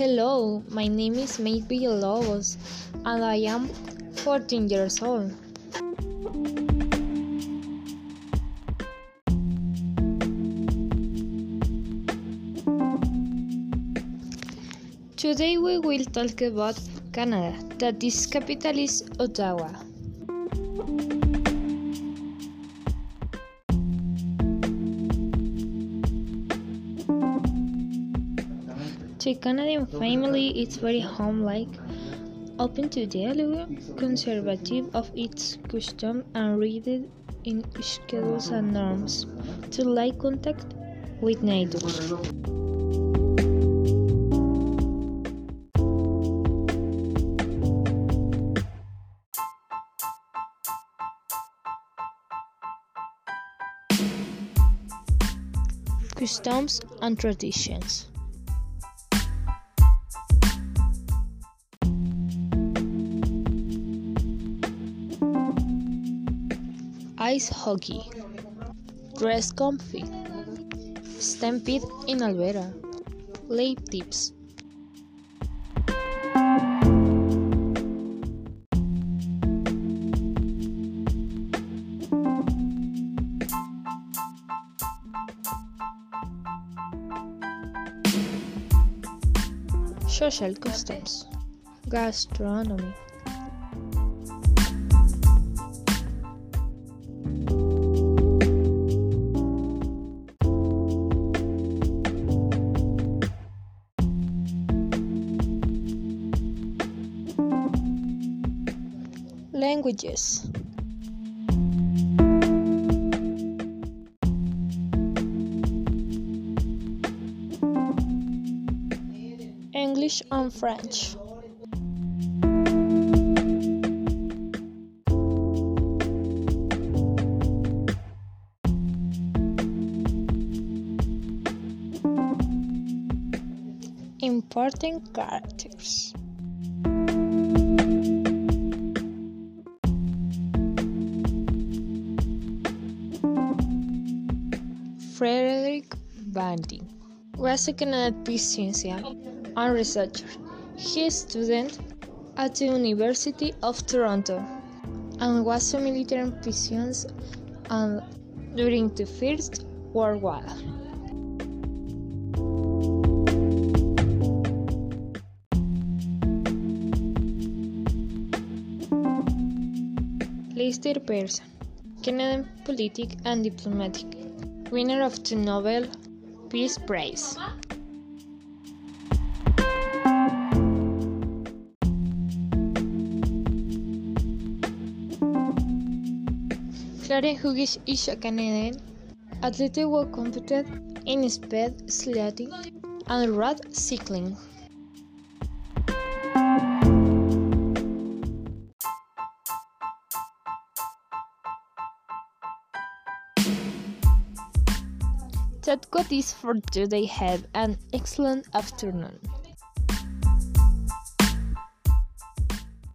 Hello, my name is May Villalobos and I am 14 years old. Today we will talk about Canada, that its capital is Ottawa. The Canadian family is very home-like, open to dialogue, conservative of its custom and rooted in schedules and norms, to like contact with nature. Customs and traditions. Ice hockey. Dress comfy. Stampede in Alberta. Lake tips. Social customs. Gastronomy. Languages. English and French. Important characters. Frederick Banting was a Canadian physician and researcher. He studied at the University of Toronto and was a military physician and during the First World War. Lester Pearson, Canadian politic and diplomatic, winner of the Nobel Peace Prize. Claire Hughes is a Canadian athlete who competed in speed sledding and road cycling. That got is for today. Have an excellent afternoon.